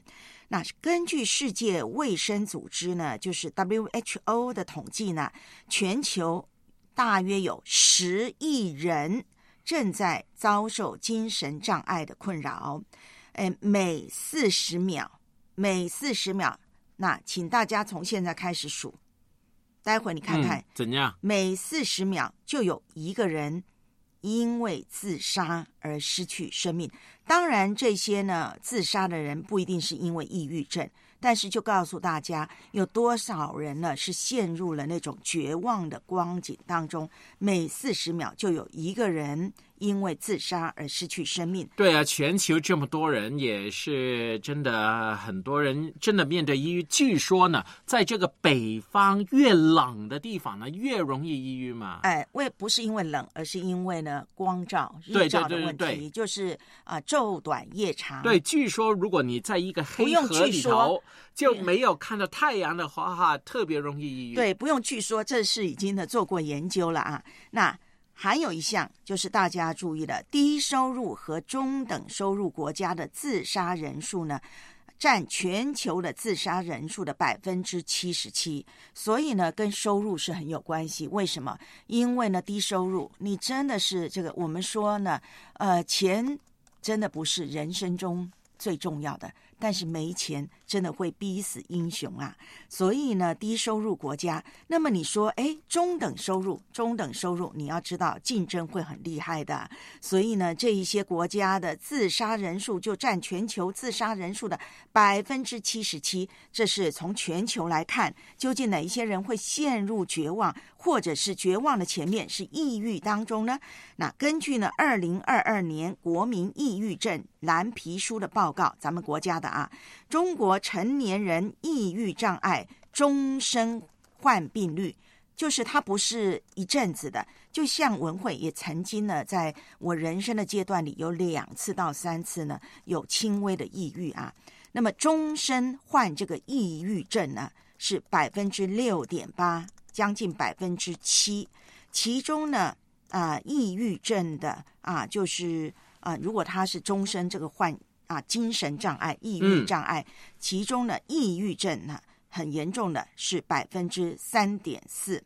那根据世界卫生组织呢，就是 WHO 的统计呢，全球大约有十亿人正在遭受精神障碍的困扰。哎，每四十秒，每四十秒，那请大家从现在开始数，待会你看看，嗯、怎样？每四十秒就有一个人因为自杀而失去生命。当然，这些呢，自杀的人不一定是因为抑郁症，但是就告诉大家，有多少人呢是陷入了那种绝望的光景当中。每四十秒就有一个人因为自杀而失去生命。对啊，全球这么多人，也是真的很多人真的面对抑郁。据说呢，在这个北方越冷的地方呢，越容易抑郁嘛。哎，为不是因为冷，而是因为呢光照日照的对对问题，就是啊、昼短夜长。对，据说如果你在一个黑河里头就没有看到太阳的话，哈，特别容易抑郁。对，不用据说，这是已经呢做过研究了啊。那还有一项就是大家注意的，低收入和中等收入国家的自杀人数呢，占全球的自杀人数的百分之七十七。所以呢，跟收入是很有关系。为什么？因为呢，低收入，你真的是这个，我们说呢，呃，钱真的不是人生中最重要的。但是没钱真的会逼死英雄啊！所以呢，低收入国家，那么你说，哎，中等收入，中等收入，你要知道竞争会很厉害的。所以呢，这一些国家的自杀人数就占全球自杀人数的百分之七十七。这是从全球来看，究竟哪一些人会陷入绝望，或者是绝望的前面是抑郁当中呢？那根据呢，二零二二年国民抑郁症蓝皮书的报告，咱们国家的啊，中国成年人抑郁障碍终身患病率，就是它不是一阵子的。就像文慧也曾经呢，在我人生的阶段里有两次到三次呢，有轻微的抑郁啊。那么终身患这个抑郁症呢，是百分之六点八，将近百分之七。其中呢，啊、抑郁症的啊，就是啊、如果他是终身这个患啊精神障碍、抑郁障碍，其中呢，抑郁症呢很严重的是百分之三点四。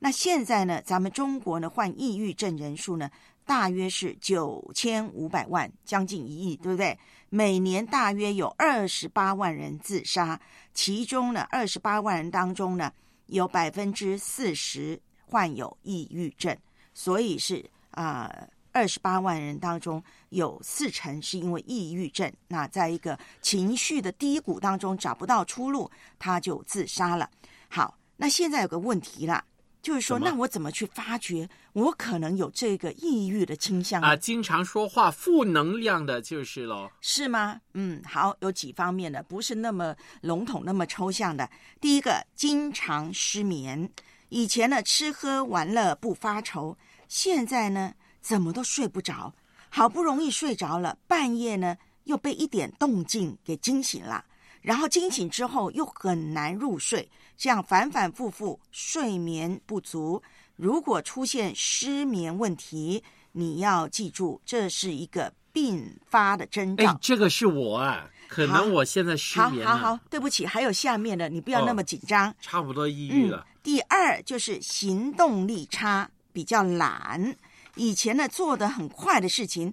那现在呢，咱们中国呢患抑郁症人数呢，大约是九千五百万，将近一亿，对不对？每年大约有二十八万人自杀，其中呢，二十八万人当中呢，有百分之四十患有抑郁症，所以是啊。二十八万人当中有四成是因为抑郁症，那在一个情绪的低谷当中找不到出路，他就自杀了。好，那现在有个问题了，就是说，那我怎么去发觉我可能有这个抑郁的倾向啊，经常说话负能量的就是喽。是吗？嗯，好，有几方面的，不是那么笼统、那么抽象的。第一个，经常失眠。以前呢，吃喝玩乐不发愁，现在呢，怎么都睡不着。好不容易睡着了，半夜呢又被一点动静给惊醒了，然后惊醒之后又很难入睡，这样反反复复，睡眠不足。如果出现失眠问题，你要记住，这是一个并发的征兆。哎，这个是我啊，可能我现在失好眠了，好好，对不起，还有下面的，你不要那么紧张。差不多抑郁了。第二就是行动力差，比较懒。以前呢做的很快的事情，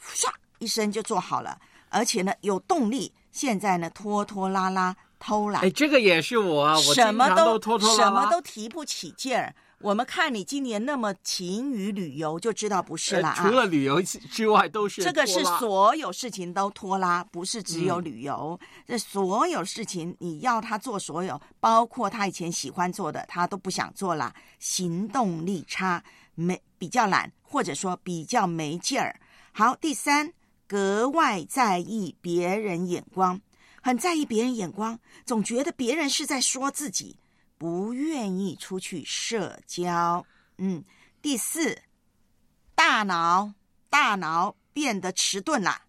唰一声就做好了，而且呢有动力。现在呢拖拖拉拉、偷懒，哎，这个也是我啊，我什么都拖拖拉拉，什么都提不起劲儿。我们看你今年那么勤于旅游，就知道不是了啊。呃除了旅游之外，都是这个是所有事情都拖拉，不是只有嗯旅游。这所有事情你要他做，所有包括他以前喜欢做的，他都不想做了。行动力差，没比较懒，或者说比较没劲儿。好，第三，格外在意别人眼光，很在意别人眼光，总觉得别人是在说自己，不愿意出去社交。嗯，第四，大脑大脑变得迟钝了，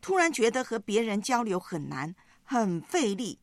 突然觉得和别人交流很难，很费力，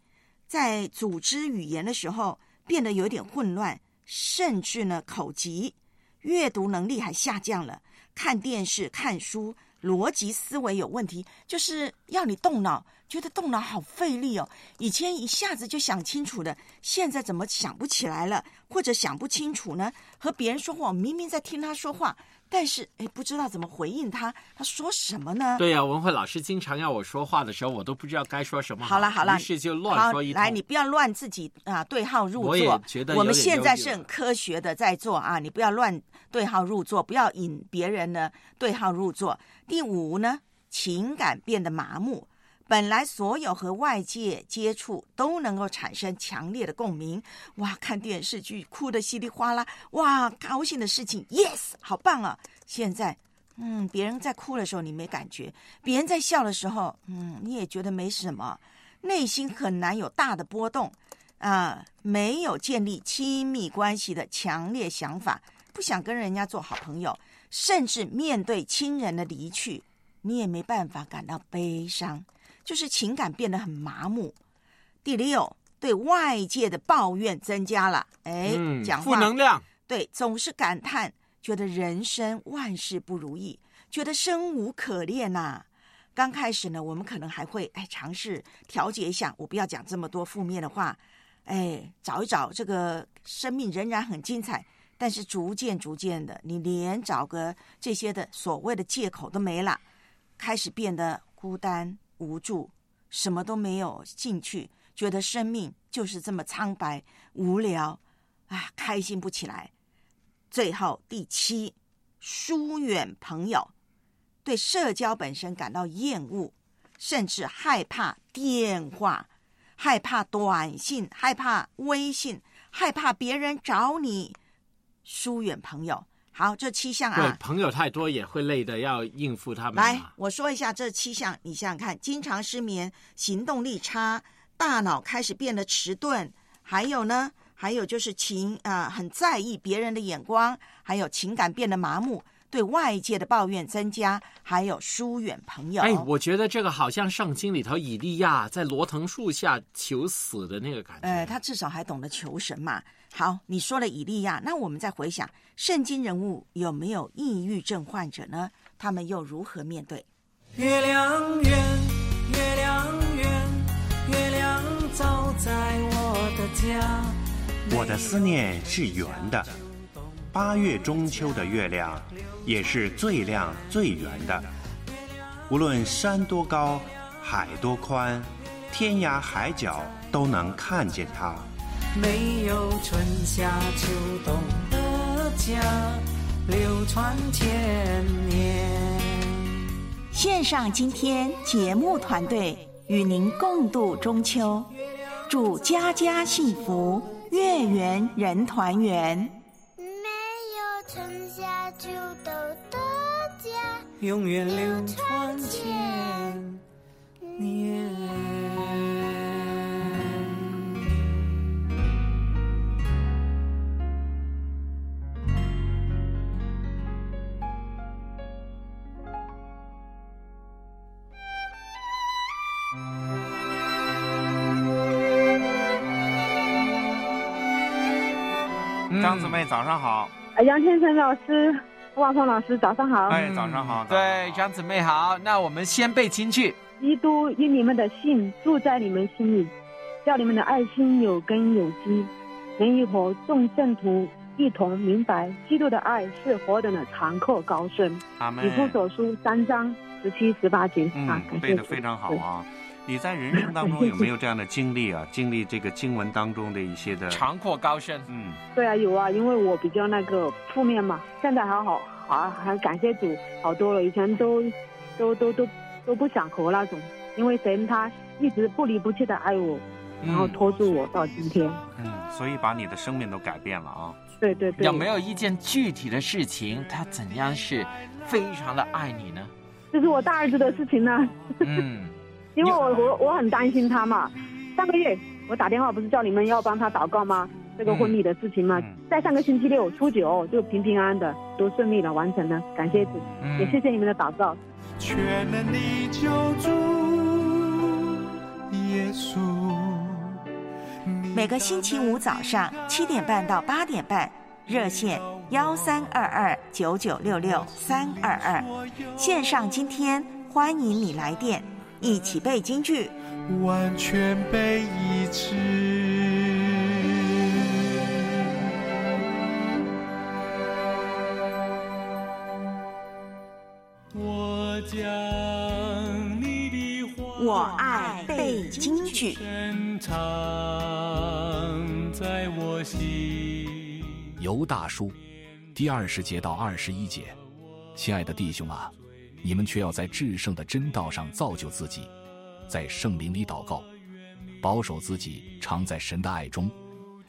在组织语言的时候变得有点混乱，甚至呢口疾，阅读能力还下降了，看电视、看书。逻辑思维有问题，就是要你动脑，觉得动脑好费力哦。以前一下子就想清楚的，现在怎么想不起来了，或者想不清楚呢？和别人说话，我明明在听他说话，但是哎，不知道怎么回应他，他说什么呢？对呀、文慧老师经常要我说话的时候，我都不知道该说什么好了好了，于是就乱说一通。来，你不要乱自己啊对号入我也座。觉得我们现在是很科学的在做啊，你不要乱对号入座，不要引别人呢对号入座。第五呢，情感变得麻木。本来所有和外界接触都能够产生强烈的共鸣，哇，看电视剧哭得稀里哗啦，哇，高兴的事情，yes，好棒啊！现在嗯，别人在哭的时候你没感觉，别人在笑的时候，嗯，你也觉得没什么，内心很难有大的波动。啊，没有建立亲密关系的强烈想法，不想跟人家做好朋友，甚至面对亲人的离去，你也没办法感到悲伤，就是情感变得很麻木。第六，对外界的抱怨增加了，哎，嗯讲话负能量，对，总是感叹，觉得人生万事不如意，觉得生无可恋呐、刚开始呢，我们可能还会哎尝试调节一下，我不要讲这么多负面的话，哎，找一找这个生命仍然很精彩。但是逐渐逐渐的，你连找个这些的所谓的借口都没了，开始变得孤单无助，什么都没有兴趣，觉得生命就是这么苍白无聊，啊，开心不起来。最后第七，疏远朋友，对社交本身感到厌恶，甚至害怕电话，害怕短信，害怕微信，害怕别人找你，疏远朋友。好，这七项啊对啊，朋友太多也会累的，要应付他们来。，我说一下这七项，你想想看：经常失眠、行动力差、大脑开始变得迟钝，还有呢，还有就是情啊、很在意别人的眼光，还有情感变得麻木，对外界的抱怨增加，还有疏远朋友。哎，我觉得这个好像圣经里头以利亚在罗藤树下求死的那个感觉。呃，他至少还懂得求神嘛。好，你说了以利亚，那我们再回想，圣经人物有没有抑郁症患者呢？他们又如何面对？月亮圆，月亮圆，月亮照在我的家。我的思念是圆的，八月中秋的月亮也是最亮最圆的。无论山多高，海多宽，天涯海角都能看见它。没有春夏秋冬的家，流传千年。线上今天节目团队与您共度中秋，祝家家幸福，月圆人团圆。没有春夏秋冬的家，永远流传千年。张姊妹，早上好。呃杨先生老师、万峰老师，早上好。哎，早上好。对，张姊妹好。那我们先背京剧。基督因你们的信住在你们心里，叫你们的爱心有根有基，能与和众圣徒一同明白基督的爱是何等的长阔高深。阿门以弗所书三章十七、十八节、啊，嗯，感谢背得非常好啊。你在人生当中 有没有这样的经历啊？经历这个经文当中的一些的长阔高深。嗯，对啊，有啊，因为我比较那个负面嘛，现在还好，好还感谢主好多了。以前都都都都都不想活那种，因为神他一直不离不弃的爱我，然后拖住我到今天。嗯，所以把你的生命都改变了啊。对对对。有没有一件具体的事情，他怎样是非常的爱你呢？这是我大儿子的事情呢。嗯。因为我我我很担心他嘛，上个月我打电话不是叫你们要帮他祷告吗？这个婚礼的事情嘛，在上个星期六初九就平平安安的都顺利的完成了，感谢主，也谢谢你们的祷告。全能的救主耶稣。每个星期五早上七点半到八点半，热线幺三二二九九六六三二二，线上今天欢迎你来电，一起背京剧，完全被医治。我将你的话我爱背京剧。深藏在我心。犹大叔第二十节到二十一节，亲爱的弟兄啊，你们却要在至圣的真道上造就自己，在圣灵里祷告，保守自己，常在神的爱中，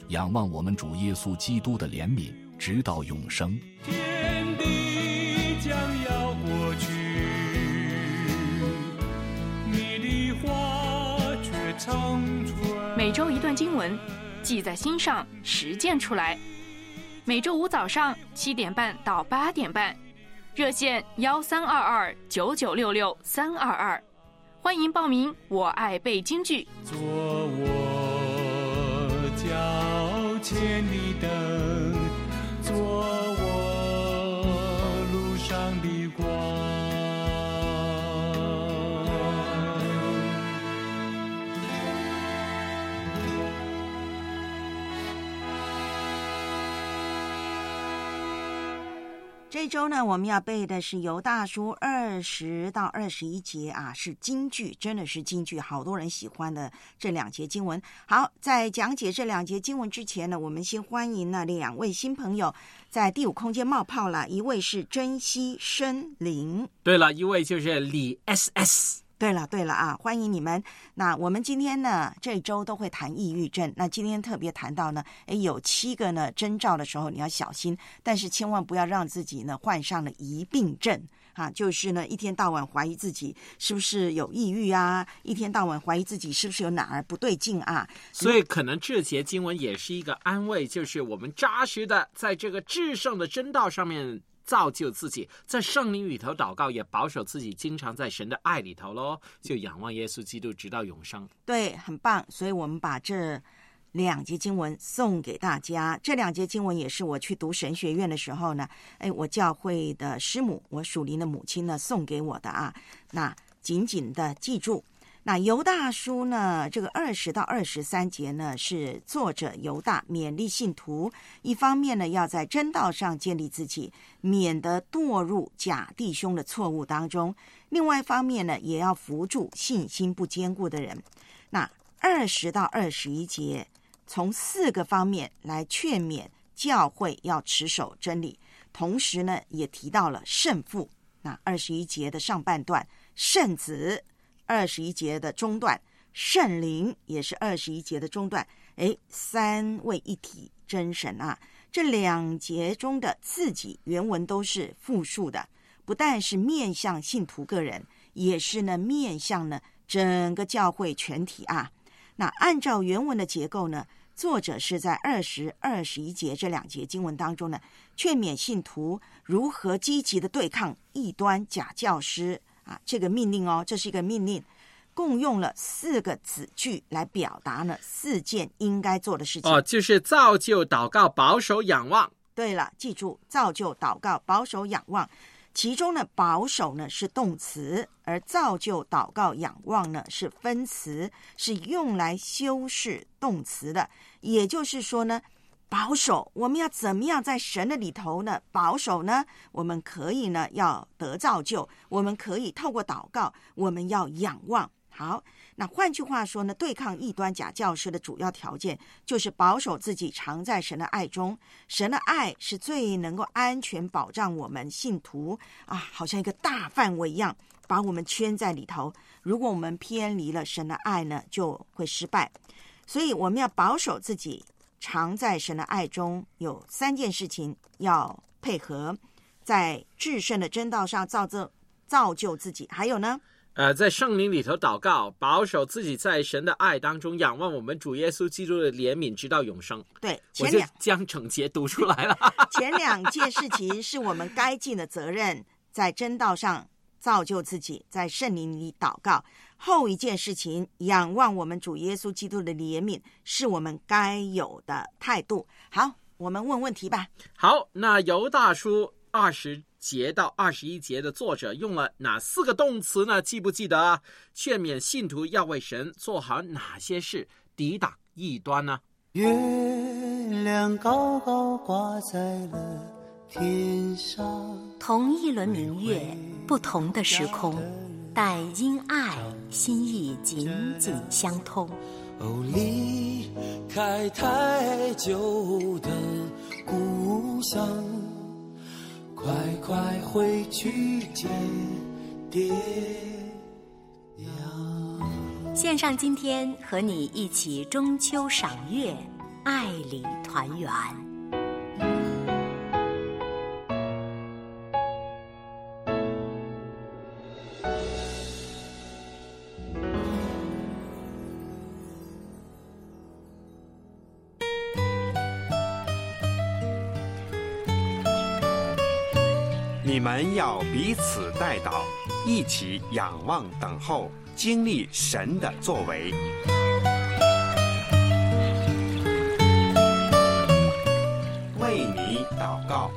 仰望我们主耶稣基督的怜悯，直到永生。天地将要过去，你的话却。每周一段经文，记在心上，实践出来。每周五早上七点半到八点半。热线幺三二二九九六六三二二，欢迎报名。我爱背京剧。做我脚前的，这周呢，我们要背的是由大叔二十到二十一节啊，是京剧，真的是京剧，好多人喜欢的这两节经文。好，在讲解这两节经文之前呢，我们先欢迎那两位新朋友在第五空间冒泡了，一位是珍惜森林，对了，一位就是李 S S。对了，对了啊，欢迎你们。那我们今天呢，这周都会谈抑郁症。那今天特别谈到呢，诶，有七个呢征兆的时候你要小心，但是千万不要让自己呢患上了疑病症啊，就是呢一天到晚怀疑自己是不是有抑郁啊，一天到晚怀疑自己是不是有哪儿不对劲啊。所以可能这节经文也是一个安慰，就是我们扎实的在这个至圣的真道上面。造就自己，在圣灵里头祷告，也保守自己，经常在神的爱里头喽，就仰望耶稣基督，直到永生。对，很棒。所以我们把这两节经文送给大家。这两节经文也是我去读神学院的时候呢，哎，我教会的师母，我属灵的母亲呢送给我的啊。那紧紧的记住。那犹大书呢？这个二十到二十三节呢，是作者犹大勉励信徒，一方面呢要在真道上建立自己，免得堕入假弟兄的错误当中；另外一方面呢，也要扶助信心不坚固的人。那二十到二十一节，从四个方面来劝勉教会要持守真理，同时呢，也提到了圣父。那二十一节的上半段，圣子。二十一节的中段，圣灵也是二十一节的中段。哎，三位一体真神啊！这两节中的自己原文都是复数的，不但是面向信徒个人，也是呢面向呢整个教会全体啊。那按照原文的结构呢，作者是在二十二十一节这两节经文当中呢，劝勉信徒如何积极的对抗异端假教师。啊，这个命令哦，这是一个命令，共用了四个子句来表达呢四件应该做的事情。哦，就是造就、祷告、保守、仰望。对了，记住，造就、祷告、保守、仰望。其中呢，保守呢是动词，而造就、祷告、仰望呢是分词，是用来修饰动词的。也就是说呢。保守，我们要怎么样在神的里头呢？保守呢？我们可以呢，要得造就，我们可以透过祷告，我们要仰望。好，那换句话说呢，对抗异端假教师的主要条件就是保守自己，常在神的爱中。神的爱是最能够安全保障我们信徒啊，好像一个大范围一样，把我们圈在里头。如果我们偏离了神的爱呢，就会失败。所以我们要保守自己。常在神的爱中有三件事情要配合，在至圣的真道上造就造就自己。还有呢？呃，在圣灵里头祷告，保守自己在神的爱当中，仰望我们主耶稣基督的怜悯，直到永生。对，我就将整节读出来了。前两件事情是我们该尽的责任，在真道上造就自己，在圣灵里祷告。后一件事情，仰望我们主耶稣基督的怜悯，是我们该有的态度。好，我们问问题吧。好，那尤大叔二十节到二十一节的作者用了哪四个动词呢？记不记得？劝勉信徒要为神做好哪些事，抵挡异端呢？月亮高高挂在了天上，同一轮明月，不同的时空。但因爱心意紧紧相通。哦，离开太久的故乡，快快回去见爹娘。献上今天和你一起中秋赏月，爱里团圆。们要彼此带祷，一起仰望等候，经历神的作为。为你祷告。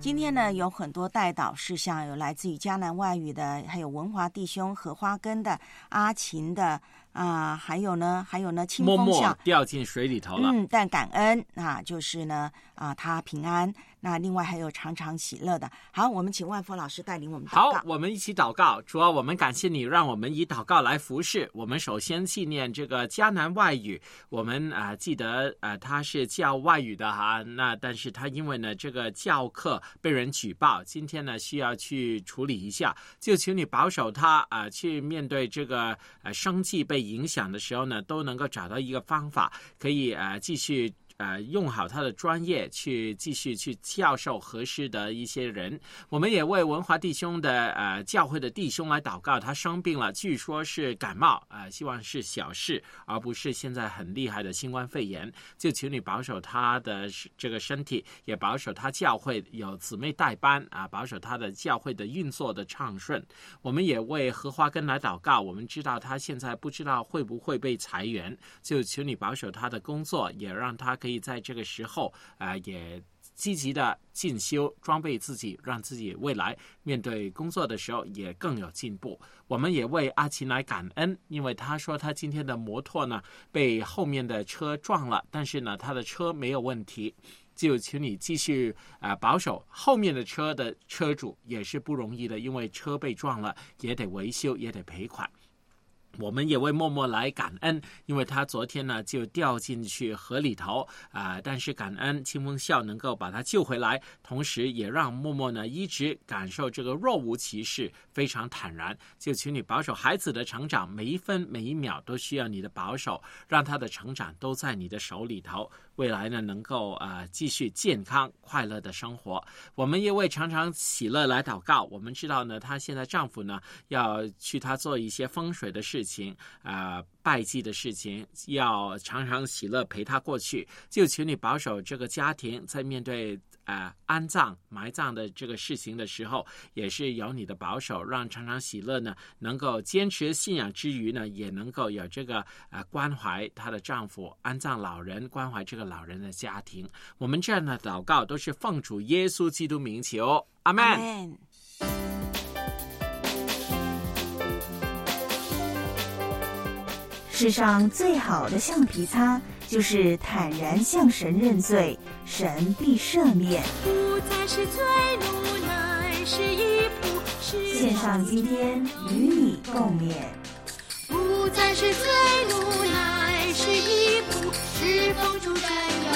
今天呢，有很多带导事项，有来自于迦南外语的，还有文华弟兄、荷花根的、阿琴的啊、还有呢，还有呢，清默默风笑掉进水里头了。嗯，但感恩啊，就是呢啊，他平安。那另外还有常常喜乐的。好，我们请万峰老师带领我们祷告，。好我们一起祷告。主啊，我们感谢你，让我们以祷告来服侍。我们首先纪念这个迦南外语，我们啊、记得啊、他是教外语的哈，那但是他因为呢这个教课被人举报，今天呢需要去处理一下，就请你保守他啊、去面对这个呃生计被影响的时候呢，都能够找到一个方法，可以呃继续。呃，用好他的专业去继续去教授合适的一些人。我们也为文华弟兄的呃教会的弟兄来祷告，他生病了，据说是感冒啊、呃希望是小事，而不是现在很厉害的新冠肺炎。就求你保守他的这个身体，也保守他教会有姊妹代班啊，保守他的教会的运作的畅顺。我们也为荷花根来祷告，我们知道他现在不知道会不会被裁员，就求你保守他的工作，也让他可以在这个时候啊、也积极的进修，装备自己，让自己未来面对工作的时候也更有进步。我们也为阿琴来感恩，因为他说他今天的摩托呢被后面的车撞了，但是呢他的车没有问题。就请你继续啊、保守后面的车的车主也是不容易的，因为车被撞了也得维修，也得赔款。我们也为默默来感恩，因为他昨天呢就掉进去河里头啊、但是感恩清风笑能够把他救回来，同时也让默默呢一直感受这个若无其事，非常坦然。就请你保守孩子的成长，每一分每一秒都需要你的保守，让他的成长都在你的手里头。未来呢，能够啊、继续健康快乐的生活。我们也为常常喜乐来祷告。我们知道呢，她现在丈夫呢要去她做一些风水的事情啊、拜祭的事情，要常常喜乐陪她过去。就请你保守这个家庭在面对。啊、安葬、埋葬的这个事情的时候，也是有你的保守，让常常喜乐呢能够坚持信仰之余呢，也能够有这个呃关怀她的丈夫安葬老人，关怀这个老人的家庭。我们这样的祷告都是奉主耶稣基督名求，阿门。阿门世上最好的橡皮擦，就是坦然向神认罪，神必赦免。不再是罪怒，乃是一仆；献上今天与你共勉。不再是罪怒，乃是一仆；是奉主占有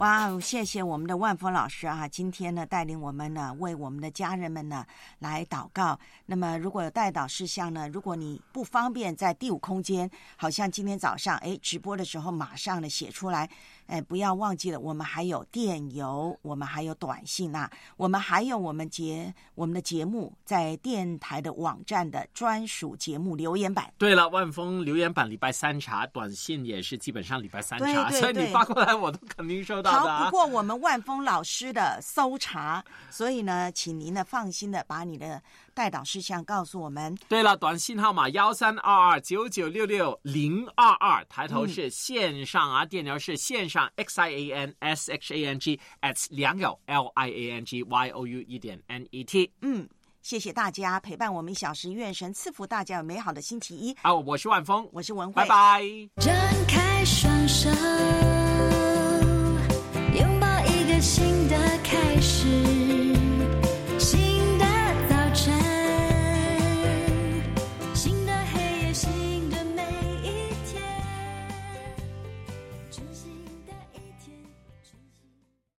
哇哦，谢谢我们的万峰老师啊！今天呢，带领我们呢，为我们的家人们呢来祷告。那么，如果有代祷事项呢，如果你不方便在第五空间，好像今天早上哎直播的时候马上的写出来，哎，不要忘记了，我们还有电邮，我们还有短信呐、我们还有我们节我们的节目在电台的网站的专属节目留言板。对了，万峰留言板礼拜三查，短信也是基本上礼拜三查，对对 所以你发过来我都肯定收到的、逃啊。不过我们万峰老师的搜查，所以呢，请您呢放心的把你的带导事项告诉我们。对了，短信号码幺三二二九九六六零二二，抬头嗯是线上啊，电邮是线上 x i a n s h a n g at 良友 l i a n g y o u 一点 n e t。嗯，谢谢大家陪伴我们一小时，愿神赐福大家有美好的星期一。啊，我是万峰，我是文慧，拜拜。张开双手，拥抱一个新的